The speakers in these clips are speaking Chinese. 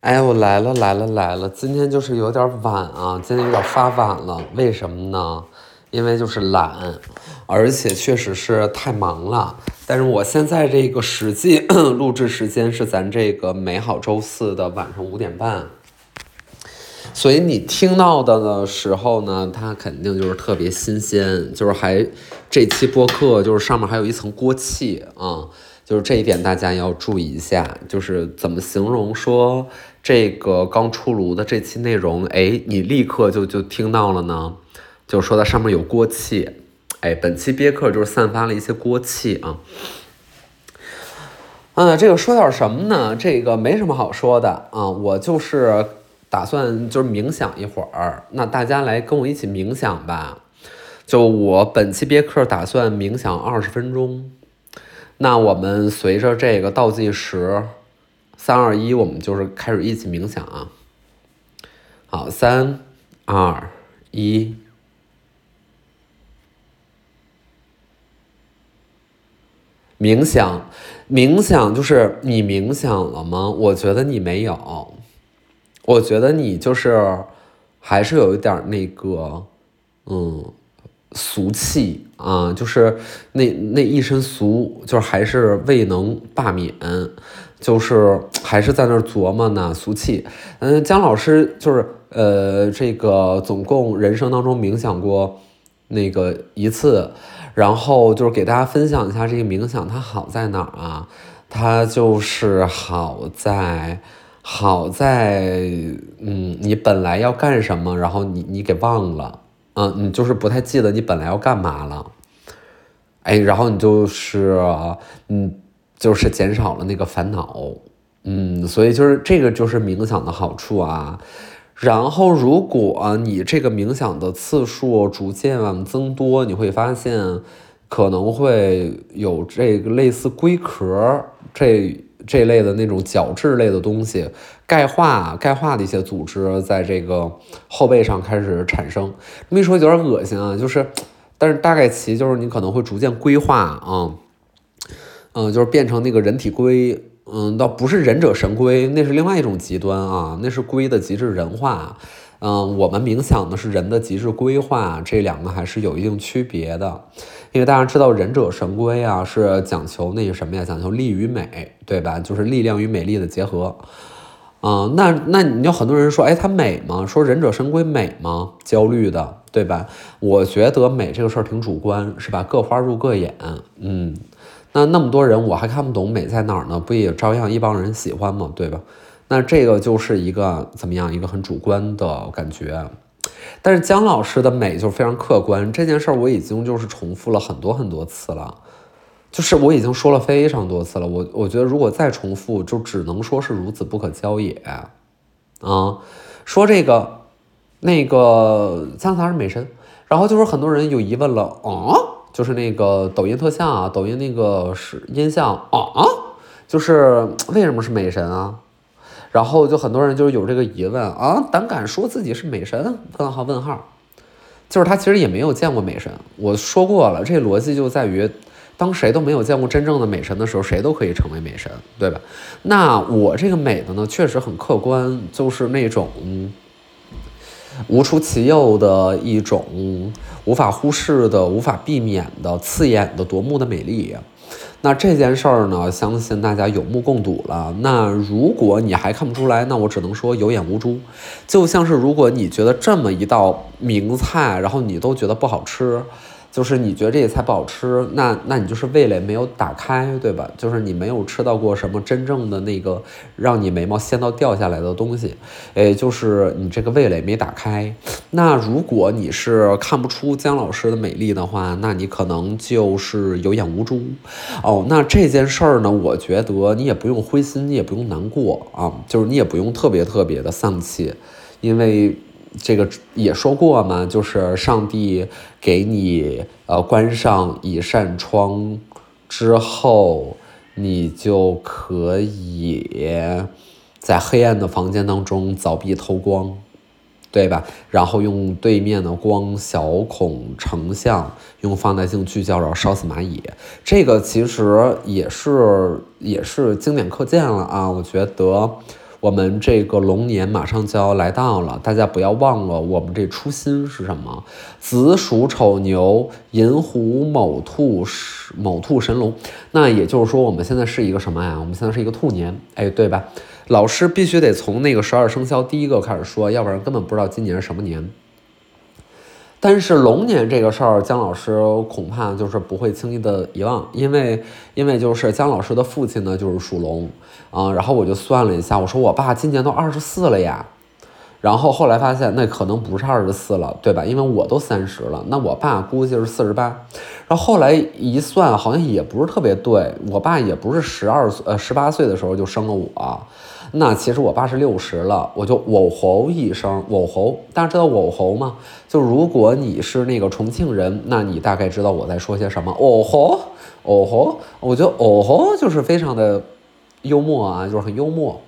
哎，我来了来了来了！今天就是有点晚啊，今天有点发晚了，为什么呢？因为就是懒，而且确实是太忙了。但是我现在这个实际 录制时间是咱这个美好周四的晚上五点半，所以你听到的的时候呢，它肯定就是特别新鲜，就是还这期播客就是上面还有一层锅气啊。就是这一点，大家要注意一下。就是怎么形容说这个刚出炉的这期内容，哎，你立刻就就听到了呢？就说它上面有锅气，哎，本期憋客就是散发了一些锅气啊。嗯，这个说点什么呢？这个没什么好说的啊，我就是打算就是冥想一会儿，那大家来跟我一起冥想吧。就我本期憋客打算冥想二十分钟。那我们随着这个倒计时，三二一，我们就是开始一起冥想啊。好，三二一，冥想，冥想就是你冥想了吗？我觉得你没有，我觉得你就是还是有一点那个，嗯。俗气啊，就是那那一身俗，就是还是未能罢免，就是还是在那儿琢磨呢，俗气。嗯，姜老师就是呃，这个总共人生当中冥想过那个一次，然后就是给大家分享一下这个冥想它好在哪儿啊？它就是好在好在嗯，你本来要干什么，然后你你给忘了。嗯，你就是不太记得你本来要干嘛了，哎，然后你就是，嗯，就是减少了那个烦恼，嗯，所以就是这个就是冥想的好处啊。然后如果你这个冥想的次数逐渐增多，你会发现可能会有这个类似龟壳这。这类的那种角质类的东西，钙化、钙化的一些组织，在这个后背上开始产生。这么一说有点恶心啊，就是，但是大概其就是你可能会逐渐龟化啊，嗯就是变成那个人体龟，嗯，倒不是忍者神龟，那是另外一种极端啊，那是龟的极致人化。嗯，我们冥想的是人的极致规划，这两个还是有一定区别的。因为大家知道，忍者神龟啊是讲求那个什么呀？讲求力与美，对吧？就是力量与美丽的结合。嗯，那那你有很多人说，哎，它美吗？说忍者神龟美吗？焦虑的，对吧？我觉得美这个事儿挺主观，是吧？各花入各眼。嗯，那那么多人，我还看不懂美在哪儿呢？不也照样一帮人喜欢吗？对吧？那这个就是一个怎么样一个很主观的感觉，但是姜老师的美就非常客观。这件事儿我已经就是重复了很多很多次了，就是我已经说了非常多次了。我我觉得如果再重复，就只能说是孺子不可教也啊。说这个那个姜老师美神，然后就是很多人有疑问了啊，就是那个抖音特效啊，抖音那个是音像啊，就是为什么是美神啊？然后就很多人就有这个疑问啊，胆敢说自己是美神？问号问号，就是他其实也没有见过美神。我说过了，这逻辑就在于，当谁都没有见过真正的美神的时候，谁都可以成为美神，对吧？那我这个美的呢，确实很客观，就是那种无出其右的一种无法忽视的、无法避免的、刺眼的夺目的美丽。那这件事儿呢，相信大家有目共睹了。那如果你还看不出来，那我只能说有眼无珠。就像是如果你觉得这么一道名菜，然后你都觉得不好吃。就是你觉得这些菜不好吃，那那你就是味蕾没有打开，对吧？就是你没有吃到过什么真正的那个让你眉毛掀到掉下来的东西，诶，就是你这个味蕾没打开。那如果你是看不出姜老师的美丽的话，那你可能就是有眼无珠哦。那这件事儿呢，我觉得你也不用灰心，你也不用难过啊，就是你也不用特别特别的丧气，因为。这个也说过嘛，就是上帝给你呃关上一扇窗之后，你就可以在黑暗的房间当中凿壁偷光，对吧？然后用对面的光小孔成像，用放大镜聚焦，然后烧死蚂蚁。这个其实也是也是经典课件了啊，我觉得。我们这个龙年马上就要来到了，大家不要忘了我们这初心是什么？子鼠丑牛寅虎卯兔卯兔神龙。那也就是说，我们现在是一个什么呀？我们现在是一个兔年，哎，对吧？老师必须得从那个十二生肖第一个开始说，要不然根本不知道今年是什么年。但是龙年这个事儿，姜老师恐怕就是不会轻易的遗忘，因为因为就是姜老师的父亲呢就是属龙啊，然后我就算了一下，我说我爸今年都二十四了呀，然后后来发现那可能不是二十四了，对吧？因为我都三十了，那我爸估计是四十八，然后后来一算好像也不是特别对，我爸也不是十二岁呃十八岁的时候就生了我。那其实我爸是六十了，我就哦吼一声，哦吼，大家知道喔吼吗？就如果你是那个重庆人，那你大概知道我在说些什么。哦吼，哦吼，我觉得哦吼就是非常的幽默啊，就是很幽默，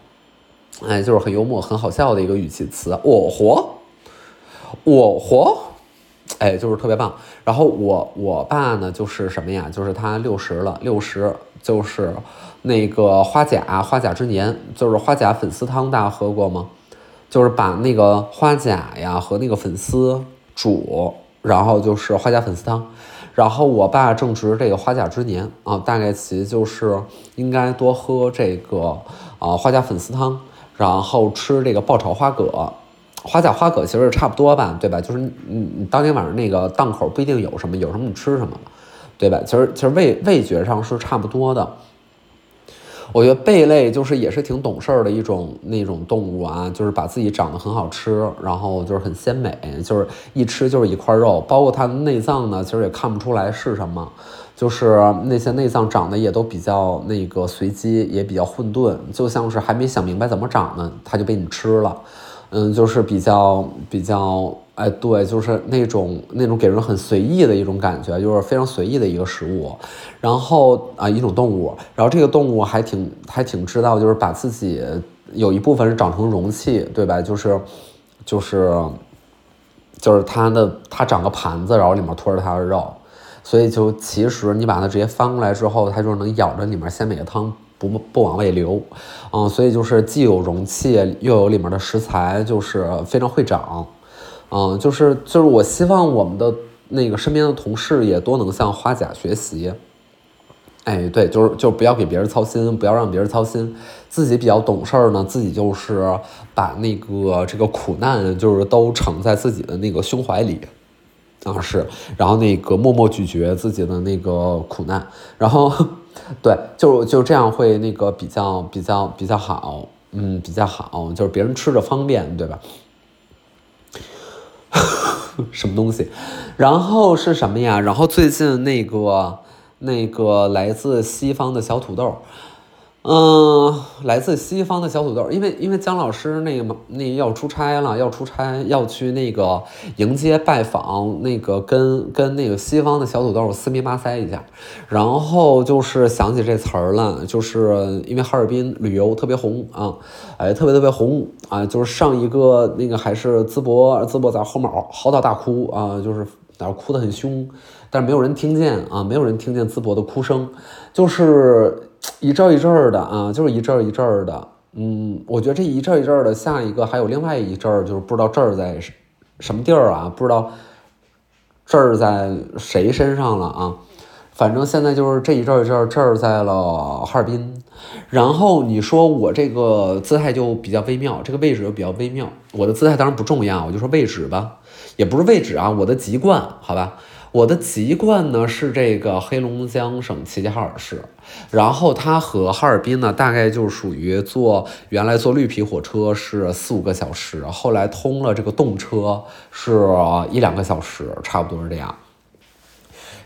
哎，就是很幽默、很好笑的一个语气词。喔吼，喔吼，哎，就是特别棒。然后我我爸呢，就是什么呀？就是他六十了，六十就是。那个花甲花甲之年，就是花甲粉丝汤，大家喝过吗？就是把那个花甲呀和那个粉丝煮，然后就是花甲粉丝汤。然后我爸正值这个花甲之年啊，大概其就是应该多喝这个啊花甲粉丝汤，然后吃这个爆炒花蛤。花甲花蛤其实差不多吧，对吧？就是你你当天晚上那个档口不一定有什么，有什么你吃什么，对吧？其实其实味味觉上是差不多的。我觉得贝类就是也是挺懂事儿的一种那种动物啊，就是把自己长得很好吃，然后就是很鲜美，就是一吃就是一块肉，包括它的内脏呢，其实也看不出来是什么，就是那些内脏长得也都比较那个随机，也比较混沌，就像是还没想明白怎么长呢，它就被你吃了，嗯，就是比较比较。哎，对，就是那种那种给人很随意的一种感觉，就是非常随意的一个食物，然后啊，一种动物，然后这个动物还挺还挺知道，就是把自己有一部分是长成容器，对吧？就是就是就是它的它长个盘子，然后里面托着它的肉，所以就其实你把它直接翻过来之后，它就能咬着里面鲜美的汤不不往外流，嗯，所以就是既有容器又有里面的食材，就是非常会长。嗯，就是就是，我希望我们的那个身边的同事也多能向花甲学习。哎，对，就是就不要给别人操心，不要让别人操心，自己比较懂事儿呢，自己就是把那个这个苦难就是都盛在自己的那个胸怀里，啊是，然后那个默默咀嚼自己的那个苦难，然后对，就就这样会那个比较比较比较好，嗯，比较好，就是别人吃着方便，对吧？什么东西？然后是什么呀？然后最近那个那个来自西方的小土豆。嗯，来自西方的小土豆，因为因为姜老师那个那要出差了，要出差要去那个迎接拜访，那个跟跟那个西方的小土豆四面八塞一下，然后就是想起这词儿了，就是因为哈尔滨旅游特别红啊，哎，特别特别红啊，就是上一个那个还是淄博，淄博在后面嚎啕大哭啊，就是哪哭得很凶，但是没有人听见啊，没有人听见淄博的哭声，就是。一阵一阵的啊，就是一阵一阵的。嗯，我觉得这一阵一阵的，下一个还有另外一阵儿，就是不知道这儿在什么地儿啊，不知道这儿在谁身上了啊。反正现在就是这一阵一阵，这儿在了哈尔滨。然后你说我这个姿态就比较微妙，这个位置又比较微妙。我的姿态当然不重要，我就说位置吧，也不是位置啊，我的籍贯，好吧。我的籍贯呢是这个黑龙江省齐齐哈尔市，然后它和哈尔滨呢大概就属于坐原来坐绿皮火车是四五个小时，后来通了这个动车是一两个小时，差不多是这样。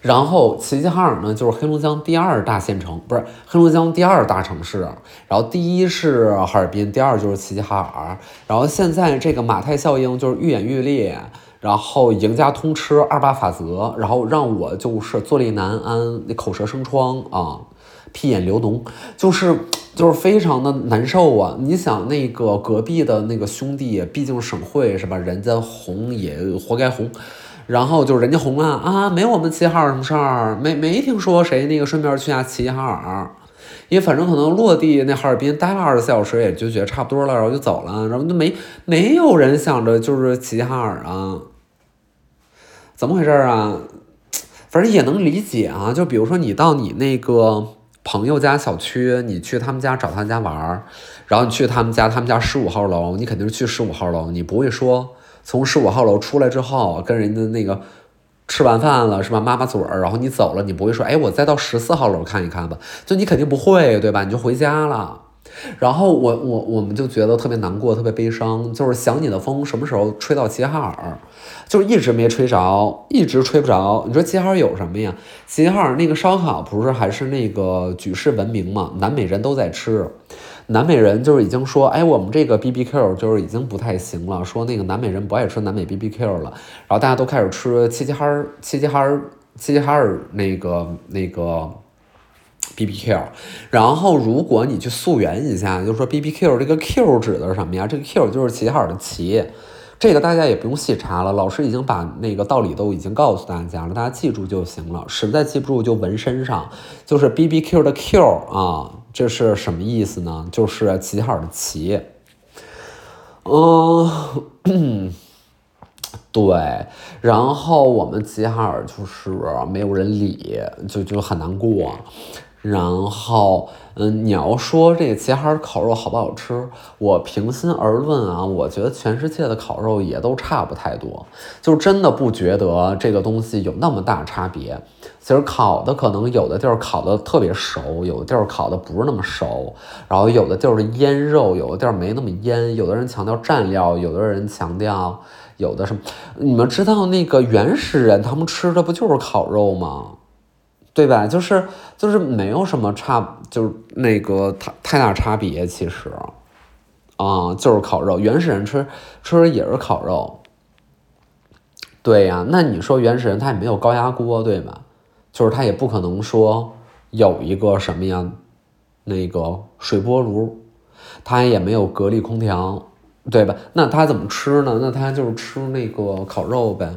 然后齐齐哈尔呢就是黑龙江第二大县城，不是黑龙江第二大城市，然后第一是哈尔滨，第二就是齐齐哈尔，然后现在这个马太效应就是愈演愈烈。然后赢家通吃二八法则，然后让我就是坐立难安，那口舌生疮啊，屁眼流脓，就是就是非常的难受啊！你想那个隔壁的那个兄弟，毕竟省会是吧？人家红也活该红，然后就是人家红了啊，没我们齐齐哈尔什么事儿，没没听说谁那个顺便去下齐齐哈尔。因为反正可能落地那哈尔滨待了二十四小时，也就觉得差不多了，然后就走了，然后就没没有人想着就是齐齐哈尔啊，怎么回事啊？反正也能理解啊，就比如说你到你那个朋友家小区，你去他们家找他们家玩儿，然后你去他们家，他们家十五号楼，你肯定是去十五号楼，你不会说从十五号楼出来之后跟人家那个。吃完饭了是吧？抹抹嘴儿，然后你走了，你不会说，哎，我再到十四号楼看一看吧？就你肯定不会，对吧？你就回家了。然后我我我们就觉得特别难过，特别悲伤，就是想你的风什么时候吹到齐齐哈尔，就是一直没吹着，一直吹不着。你说齐齐哈尔有什么呀？齐齐哈尔那个烧烤不是还是那个举世闻名嘛？南美人都在吃。南美人就是已经说，哎，我们这个 B B Q 就是已经不太行了，说那个南美人不爱吃南美 B B Q 了，然后大家都开始吃齐齐哈尔、齐齐哈尔、齐齐哈尔那个那个 B B Q，然后如果你去溯源一下，就是说 B B Q 这个 Q 指的是什么呀？这个 Q 就是齐齐哈尔的齐。这个大家也不用细查了，老师已经把那个道理都已经告诉大家了，大家记住就行了。实在记不住就纹身上，就是 B B Q 的 Q 啊，这是什么意思呢？就是齐齐哈尔的齐。嗯，对。然后我们齐齐哈尔就是没有人理，就就很难过。然后，嗯，你要说这个齐齐哈尔烤肉好不好吃？我平心而论啊，我觉得全世界的烤肉也都差不太多，就真的不觉得这个东西有那么大差别。其实烤的可能有的地儿烤的特别熟，有的地儿烤的不是那么熟，然后有的地儿腌肉，有的地儿没那么腌，有的人强调蘸料，有的人强调有的什么。你们知道那个原始人他们吃的不就是烤肉吗？对吧？就是就是没有什么差，就是那个太太大差别，其实，啊，就是烤肉，原始人吃吃也是烤肉。对呀，那你说原始人他也没有高压锅，对吧？就是他也不可能说有一个什么样那个水波炉，他也没有格力空调，对吧？那他怎么吃呢？那他就是吃那个烤肉呗。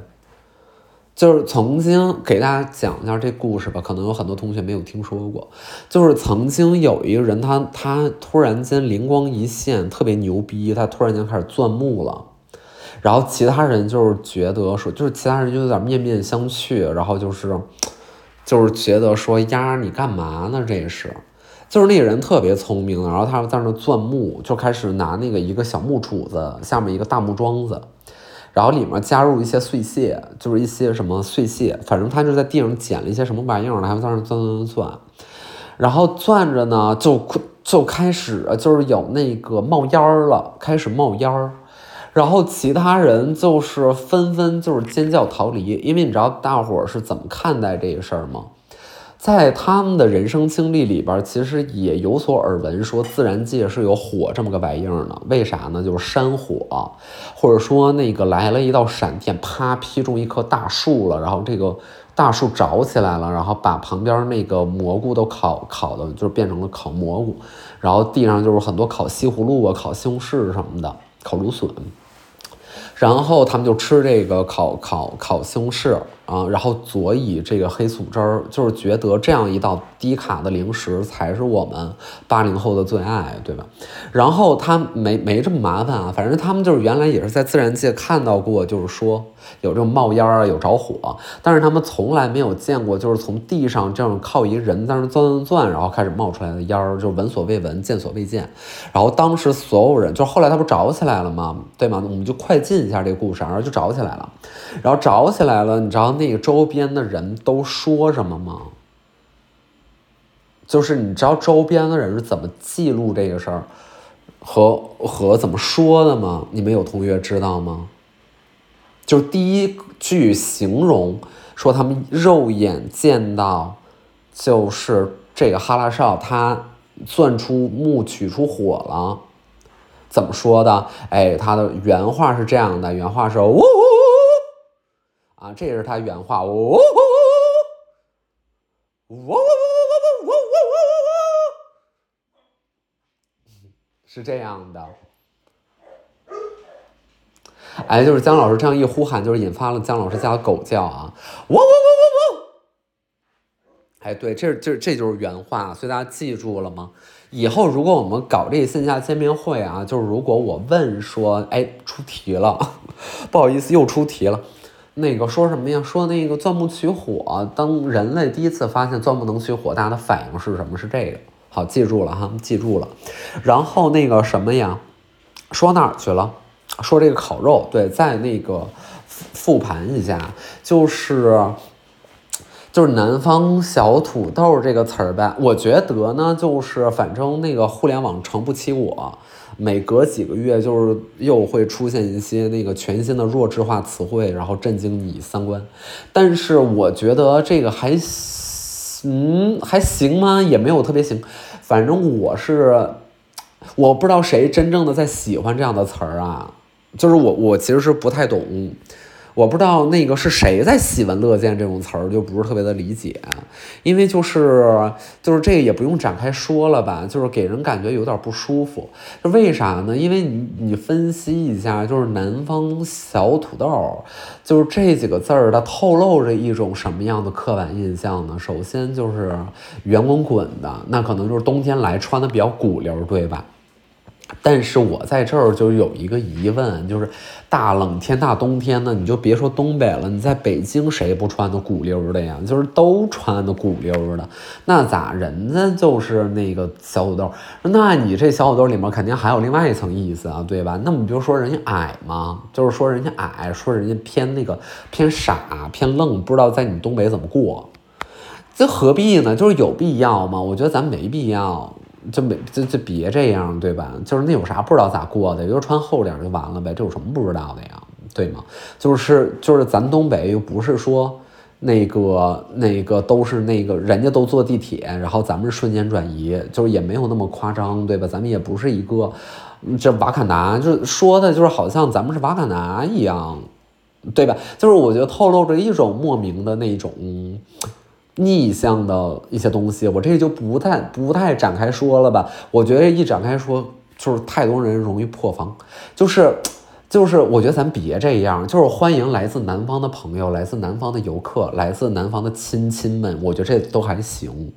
就是曾经给大家讲一下这故事吧，可能有很多同学没有听说过。就是曾经有一个人，他他突然间灵光一现，特别牛逼，他突然间开始钻木了。然后其他人就是觉得说，就是其他人就有点面面相觑，然后就是就是觉得说，丫你干嘛呢？这是，就是那个人特别聪明，然后他在那钻木，就开始拿那个一个小木杵子，下面一个大木桩子。然后里面加入一些碎屑，就是一些什么碎屑，反正他就在地上捡了一些什么玩意儿，然后在那钻钻钻钻，然后钻着呢，就就开始就是有那个冒烟儿了，开始冒烟儿，然后其他人就是纷纷就是尖叫逃离，因为你知道大伙儿是怎么看待这个事儿吗？在他们的人生经历里边，其实也有所耳闻，说自然界是有火这么个玩意儿呢。为啥呢？就是山火，或者说那个来了一道闪电，啪劈中一棵大树了，然后这个大树着起来了，然后把旁边那个蘑菇都烤烤的，就变成了烤蘑菇，然后地上就是很多烤西葫芦啊、烤西红柿什么的，烤芦笋，然后他们就吃这个烤烤烤西红柿。啊，然后佐以这个黑醋汁儿，就是觉得这样一道低卡的零食才是我们八零后的最爱，对吧？然后他没没这么麻烦啊，反正他们就是原来也是在自然界看到过，就是说有这种冒烟啊，有着火，但是他们从来没有见过，就是从地上这样靠一个人在那钻钻钻，然后开始冒出来的烟儿，就闻所未闻，见所未见。然后当时所有人，就后来他不着起来了吗？对吗？我们就快进一下这个故事，然后就着起来了，然后着起来了，你知道？那个周边的人都说什么吗？就是你知道周边的人是怎么记录这个事儿，和和怎么说的吗？你们有同学知道吗？就第一句形容说他们肉眼见到，就是这个哈拉少他钻出木取出火了，怎么说的？哎，他的原话是这样的，原话是呜。啊，这也是他原话，喔喔喔喔喔喔喔是这样的。哎，就是姜老师这样一呼喊，就是引发了姜老师家的狗叫啊，喔喔喔喔喔。哎，对，这这这就是原话，所以大家记住了吗？以后如果我们搞这个线下见面会啊，就是如果我问说，哎，出题了，不好意思，又出题了。那个说什么呀？说那个钻木取火，当人类第一次发现钻木能取火，大家的反应是什么？是这个。好，记住了哈，记住了。然后那个什么呀？说哪儿去了？说这个烤肉，对，在那个复复盘一下，就是就是南方小土豆这个词儿呗。我觉得呢，就是反正那个互联网诚不欺我。每隔几个月，就是又会出现一些那个全新的弱智化词汇，然后震惊你三观。但是我觉得这个还行，还行吗？也没有特别行。反正我是，我不知道谁真正的在喜欢这样的词儿啊。就是我，我其实是不太懂。我不知道那个是谁在喜闻乐见这种词儿，就不是特别的理解，因为就是就是这个也不用展开说了吧，就是给人感觉有点不舒服。为啥呢？因为你你分析一下，就是南方小土豆，就是这几个字儿，它透露着一种什么样的刻板印象呢？首先就是圆滚滚的，那可能就是冬天来穿的比较鼓溜，对吧？但是我在这儿就有一个疑问，就是大冷天大冬天的，你就别说东北了，你在北京谁不穿的鼓溜的呀？就是都穿的鼓溜的，那咋人家就是那个小土豆？那你这小土豆里面肯定还有另外一层意思啊，对吧？那么比如说人家矮吗？就是说人家矮，说人家偏那个偏傻偏愣，不知道在你东北怎么过？这何必呢？就是有必要吗？我觉得咱没必要。就没就就别这样，对吧？就是那有啥不知道咋过的，就穿厚点就完了呗，这有什么不知道的呀？对吗？就是就是咱东北又不是说那个那个都是那个人家都坐地铁，然后咱们瞬间转移，就是也没有那么夸张，对吧？咱们也不是一个这瓦坎达，就说的就是好像咱们是瓦坎达一样，对吧？就是我觉得透露着一种莫名的那种。逆向的一些东西，我这就不太不太展开说了吧。我觉得一展开说，就是太多人容易破防。就是，就是，我觉得咱别这样。就是欢迎来自南方的朋友，来自南方的游客，来自南方的亲亲们。我觉得这都还行。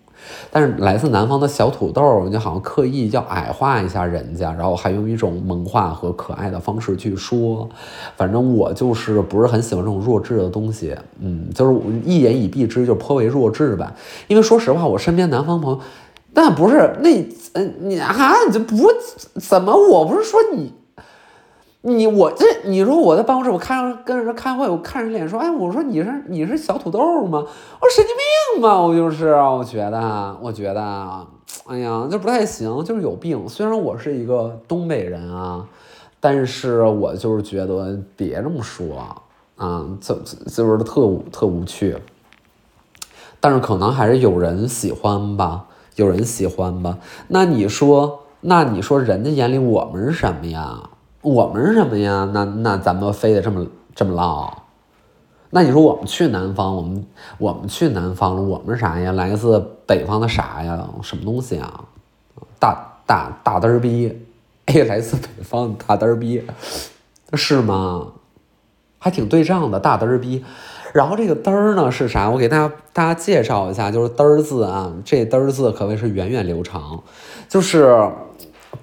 但是来自南方的小土豆，你好像刻意要矮化一下人家，然后还用一种萌化和可爱的方式去说。反正我就是不是很喜欢这种弱智的东西，嗯，就是一言以蔽之，就颇为弱智吧。因为说实话，我身边南方朋友，那不是那，嗯，你啊，你这不怎么？我不是说你。你我这你说我在办公室，我看跟人开会，我看人脸说，哎，我说你是你是小土豆吗？我说神经病吧，我就是，我觉得，我觉得，哎呀，这不太行，就是有病。虽然我是一个东北人啊，但是我就是觉得别这么说啊，就就是特特无趣。但是可能还是有人喜欢吧，有人喜欢吧。那你说，那你说人家眼里我们是什么呀？我们是什么呀？那那咱们非得这么这么唠？那你说我们去南方，我们我们去南方了，我们啥呀？来自北方的啥呀？什么东西啊？大大大嘚儿逼！哎，来自北方的大嘚儿逼，是吗？还挺对仗的，大嘚儿逼。然后这个嘚儿呢是啥？我给大家大家介绍一下，就是嘚儿字啊，这嘚儿字可谓是源远流长，就是。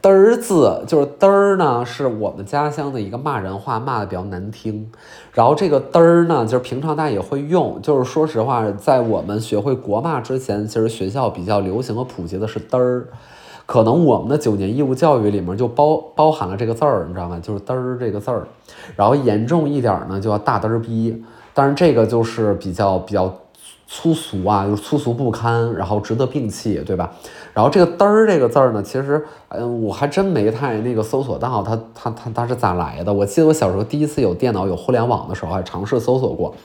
嘚儿字就是嘚儿呢，是我们家乡的一个骂人话，骂的比较难听。然后这个嘚儿呢，就是平常大家也会用。就是说实话，在我们学会国骂之前，其实学校比较流行和普及的是嘚儿。可能我们的九年义务教育里面就包包含了这个字儿，你知道吗？就是嘚儿这个字儿。然后严重一点呢，就要大嘚儿逼。但是这个就是比较比较。粗俗啊，就是粗俗不堪，然后值得摒弃，对吧？然后这个“嘚儿”这个字儿呢，其实，嗯，我还真没太那个搜索到它，它，它，它是咋来的？我记得我小时候第一次有电脑、有互联网的时候，还尝试搜索过，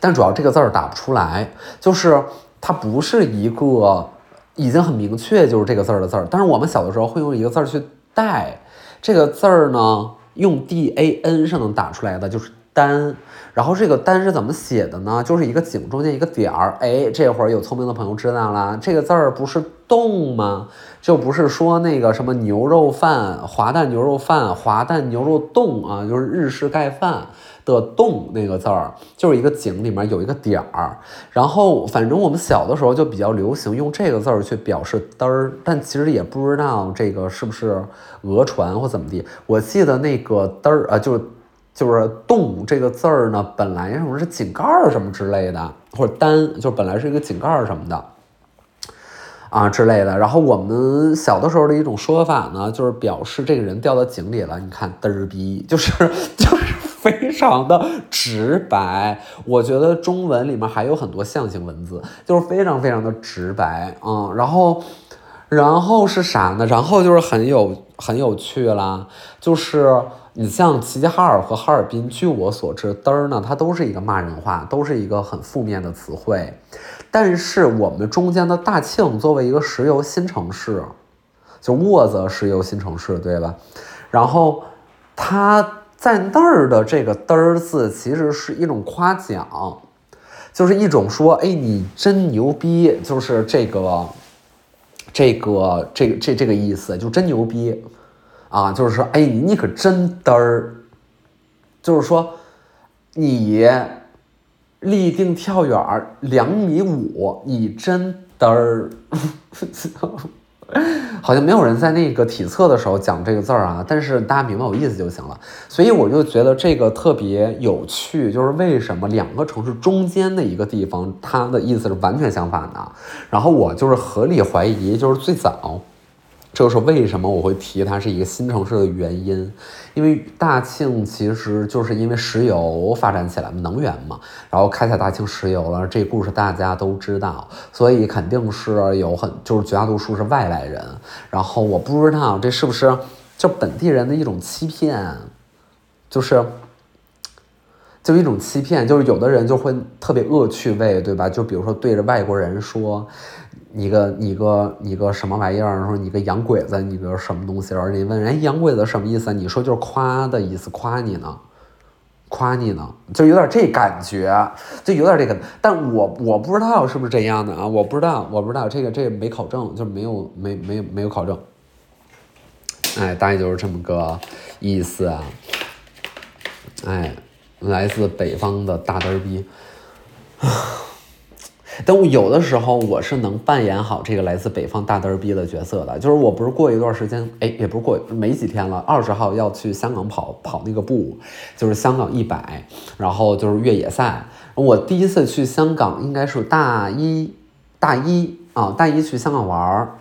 但主要这个字儿打不出来，就是它不是一个已经很明确就是这个字儿的字儿。但是我们小的时候会用一个字儿去代这个字儿呢，用 “d a n” 是能打出来的，就是单，然后这个单是怎么写的呢？就是一个井中间一个点儿，哎，这会儿有聪明的朋友知道了，这个字儿不是动吗？就不是说那个什么牛肉饭、滑蛋牛肉饭、滑蛋牛肉冻啊，就是日式盖饭的冻那个字儿，就是一个井里面有一个点儿，然后反正我们小的时候就比较流行用这个字儿去表示嘚儿，但其实也不知道这个是不是讹传或怎么地。我记得那个嘚儿啊，就是。就是“动”这个字儿呢，本来什么是井盖儿什么之类的，或者“单”就本来是一个井盖儿什么的啊之类的。然后我们小的时候的一种说法呢，就是表示这个人掉到井里了。你看“嘚儿逼”，就是就是 非常的直白。我觉得中文里面还有很多象形文字，就是非常非常的直白啊。然后，然后是啥呢？然后就是很有很有趣啦，就是。你像齐齐哈尔和哈尔滨，据我所知，嘚儿呢，它都是一个骂人话，都是一个很负面的词汇。但是我们中间的大庆作为一个石油新城市，就沃泽石油新城市，对吧？然后它在那儿的这个嘚儿字，其实是一种夸奖，就是一种说，哎，你真牛逼，就是这个，这个，这个这这个意思，就真牛逼。啊，就是说，哎，你可真嘚儿，就是说，你立定跳远两米五，你真嘚儿，好像没有人在那个体测的时候讲这个字儿啊，但是大家明白我意思就行了。所以我就觉得这个特别有趣，就是为什么两个城市中间的一个地方，它的意思是完全相反的。然后我就是合理怀疑，就是最早。这就是为什么我会提它是一个新城市的原因，因为大庆其实就是因为石油发展起来，能源嘛，然后开采大庆石油了，这故事大家都知道，所以肯定是有很就是绝大多数是外来人，然后我不知道这是不是就本地人的一种欺骗，就是就一种欺骗，就是有的人就会特别恶趣味，对吧？就比如说对着外国人说。你个你个你个什么玩意儿？说你个洋鬼子，你个什么东西？然后人家问人洋鬼子什么意思？你说就是夸的意思，夸你呢，夸你呢，就有点这感觉，就有点这个。但我我不知道是不是这样的啊，我不知道，我不知道这个这个没考证，就没有没没没有考证。哎，大概就是这么个意思啊。哎，来自北方的大嘚儿逼。但我有的时候我是能扮演好这个来自北方大嘚儿逼的角色的，就是我不是过一段时间，哎，也不是过没几天了，二十号要去香港跑跑那个步，就是香港一百，然后就是越野赛。我第一次去香港应该是大一，大一啊，大一去香港玩儿，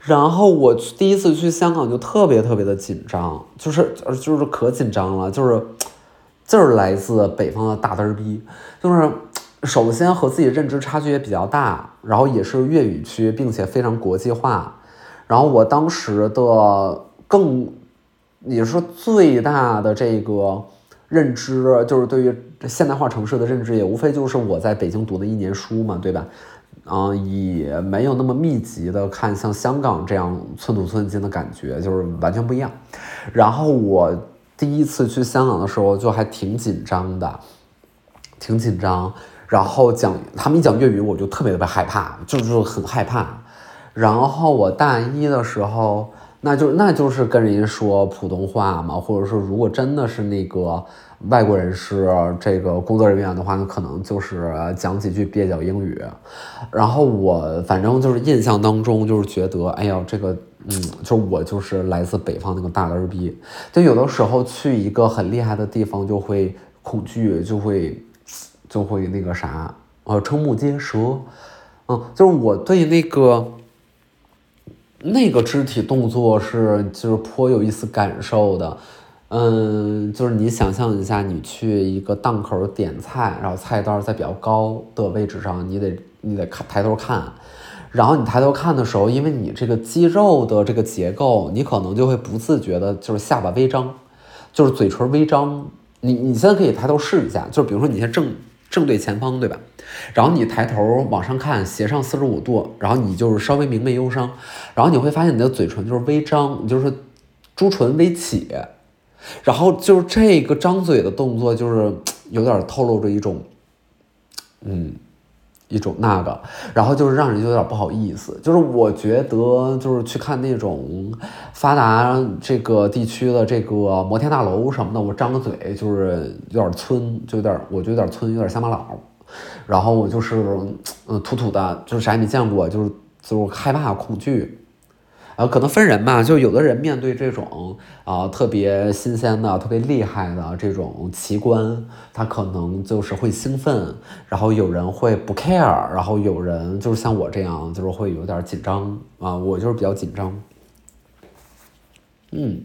然后我第一次去香港就特别特别的紧张，就是就是可紧张了，就是 就是来自北方的大嘚儿逼，就是。首先和自己认知差距也比较大，然后也是粤语区，并且非常国际化。然后我当时的更，你说最大的这个认知，就是对于现代化城市的认知，也无非就是我在北京读的一年书嘛，对吧？嗯，也没有那么密集的看像香港这样寸土寸金的感觉，就是完全不一样。然后我第一次去香港的时候，就还挺紧张的，挺紧张。然后讲他们一讲粤语，我就特别特别害怕，就是很害怕。然后我大一的时候，那就那就是跟人家说普通话嘛，或者说如果真的是那个外国人是这个工作人员的话，那可能就是讲几句蹩脚英语。然后我反正就是印象当中就是觉得，哎呀，这个嗯，就我就是来自北方那个大儿逼，就有的时候去一个很厉害的地方就会恐惧，就会。就会那个啥，呃，瞠目结舌，嗯，就是我对那个那个肢体动作是就是颇有一丝感受的，嗯，就是你想象一下，你去一个档口点菜，然后菜单在比较高的位置上，你得你得看抬头看，然后你抬头看的时候，因为你这个肌肉的这个结构，你可能就会不自觉的，就是下巴微张，就是嘴唇微张，你你现在可以抬头试一下，就比如说你现正。正对前方，对吧？然后你抬头往上看，斜上四十五度，然后你就是稍微明媚忧伤，然后你会发现你的嘴唇就是微张，就是朱唇微起，然后就是这个张嘴的动作，就是有点透露着一种，嗯。一种那个，然后就是让人有点不好意思，就是我觉得就是去看那种发达这个地区的这个摩天大楼什么的，我张个嘴就是有点村，就有点我就有点村，有点乡巴佬，然后我就是嗯土土的，就是啥也没见过，就是就是害怕恐惧。呃，可能分人吧，就有的人面对这种啊特别新鲜的、特别厉害的这种奇观，他可能就是会兴奋，然后有人会不 care，然后有人就是像我这样，就是会有点紧张啊，我就是比较紧张，嗯。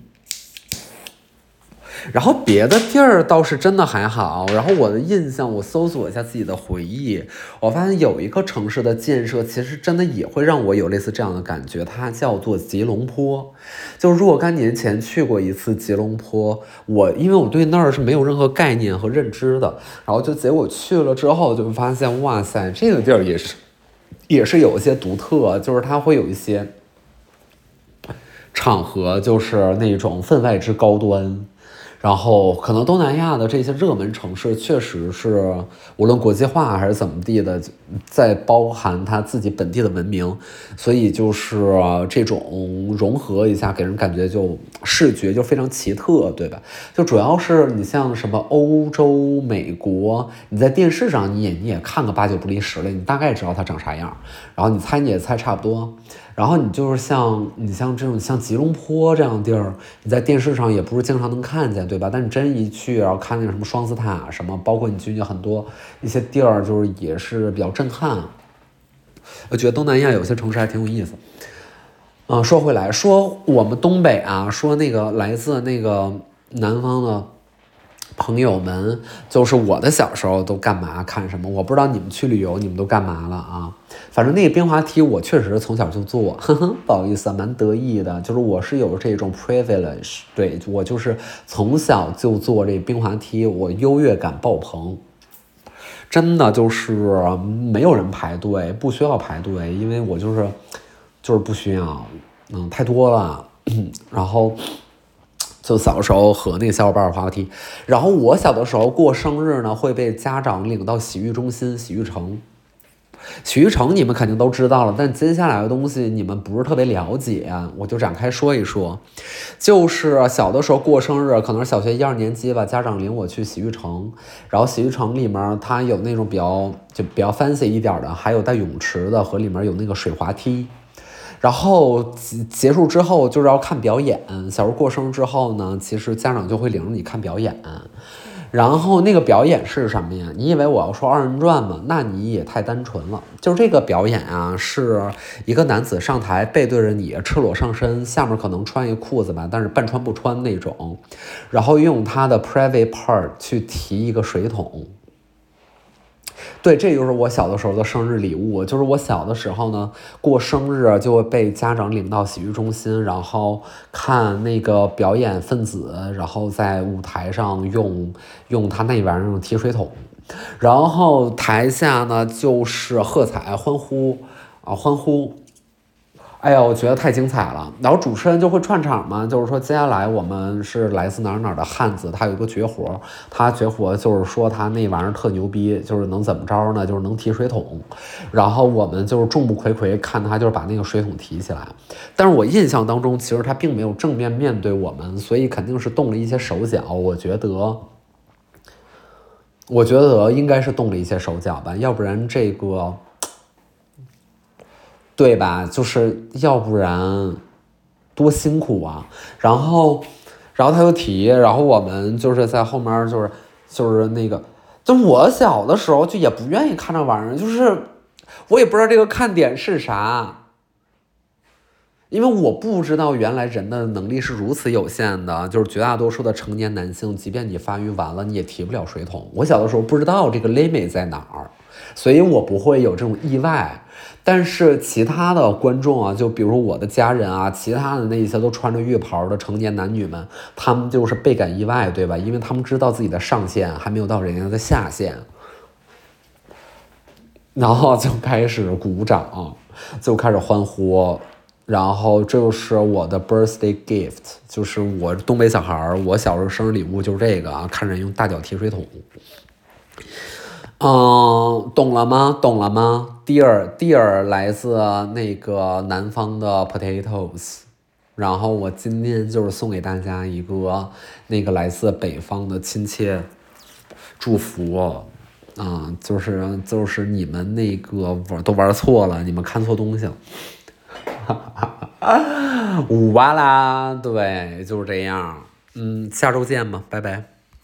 然后别的地儿倒是真的还好。然后我的印象，我搜索一下自己的回忆，我发现有一个城市的建设，其实真的也会让我有类似这样的感觉。它叫做吉隆坡。就若干年前去过一次吉隆坡，我因为我对那儿是没有任何概念和认知的，然后就结果去了之后，就发现哇塞，这个地儿也是，也是有一些独特，就是它会有一些场合，就是那种分外之高端。然后可能东南亚的这些热门城市，确实是无论国际化还是怎么地的，在包含它自己本地的文明，所以就是这种融合一下，给人感觉就视觉就非常奇特，对吧？就主要是你像什么欧洲、美国，你在电视上你也你也看个八九不离十了，你大概知道它长啥样，然后你猜你也猜差不多。然后你就是像你像这种像吉隆坡这样地儿，你在电视上也不是经常能看见，对吧？但你真一去，然后看那个什么双子塔什么，包括你去很多一些地儿，就是也是比较震撼。我觉得东南亚有些城市还挺有意思。嗯，说回来，说我们东北啊，说那个来自那个南方的。朋友们，就是我的小时候都干嘛看什么？我不知道你们去旅游，你们都干嘛了啊？反正那个冰滑梯，我确实从小就坐，呵呵，不好意思，蛮得意的。就是我是有这种 privilege，对我就是从小就坐这冰滑梯，我优越感爆棚。真的就是没有人排队，不需要排队，因为我就是就是不需要，嗯，太多了，然后。就小时候和那个小伙伴滑滑梯，然后我小的时候过生日呢，会被家长领到洗浴中心、洗浴城。洗浴城你们肯定都知道了，但接下来的东西你们不是特别了解，我就展开说一说。就是小的时候过生日，可能是小学一二年级吧，家长领我去洗浴城，然后洗浴城里面它有那种比较就比较 fancy 一点的，还有带泳池的和里面有那个水滑梯。然后结结束之后就是要看表演。小时候过生日之后呢，其实家长就会领着你看表演。然后那个表演是什么呀？你以为我要说二人转吗？那你也太单纯了。就是这个表演啊，是一个男子上台背对着你，赤裸上身，下面可能穿一裤子吧，但是半穿不穿那种。然后用他的 private part 去提一个水桶。对，这就是我小的时候的生日礼物。就是我小的时候呢，过生日就会被家长领到洗浴中心，然后看那个表演分子，然后在舞台上用用他那玩意儿提水桶，然后台下呢就是喝彩欢呼啊欢呼。哎呀，我觉得太精彩了。然后主持人就会串场嘛，就是说接下来我们是来自哪儿哪儿的汉子，他有一个绝活，他绝活就是说他那玩意儿特牛逼，就是能怎么着呢？就是能提水桶。然后我们就是众目睽睽看他就是把那个水桶提起来。但是我印象当中，其实他并没有正面面对我们，所以肯定是动了一些手脚。我觉得，我觉得应该是动了一些手脚吧，要不然这个。对吧？就是要不然多辛苦啊！然后，然后他又提，然后我们就是在后面，就是就是那个，就我小的时候就也不愿意看这玩意儿，就是我也不知道这个看点是啥，因为我不知道原来人的能力是如此有限的，就是绝大多数的成年男性，即便你发育完了，你也提不了水桶。我小的时候不知道这个 limit 在哪儿，所以我不会有这种意外。但是其他的观众啊，就比如我的家人啊，其他的那些都穿着浴袍的成年男女们，他们就是倍感意外，对吧？因为他们知道自己的上限还没有到人家的下限，然后就开始鼓掌，就开始欢呼，然后这就是我的 birthday gift，就是我东北小孩儿，我小时候生日礼物就是这个啊，看人用大脚提水桶。嗯，懂了吗？懂了吗？Dear，Dear 来自那个南方的 Potatoes，然后我今天就是送给大家一个那个来自北方的亲切祝福，啊，就是就是你们那个玩都玩错了，你们看错东西了，哈哈哈，五八啦，对，就是这样，嗯，下周见吧，拜拜。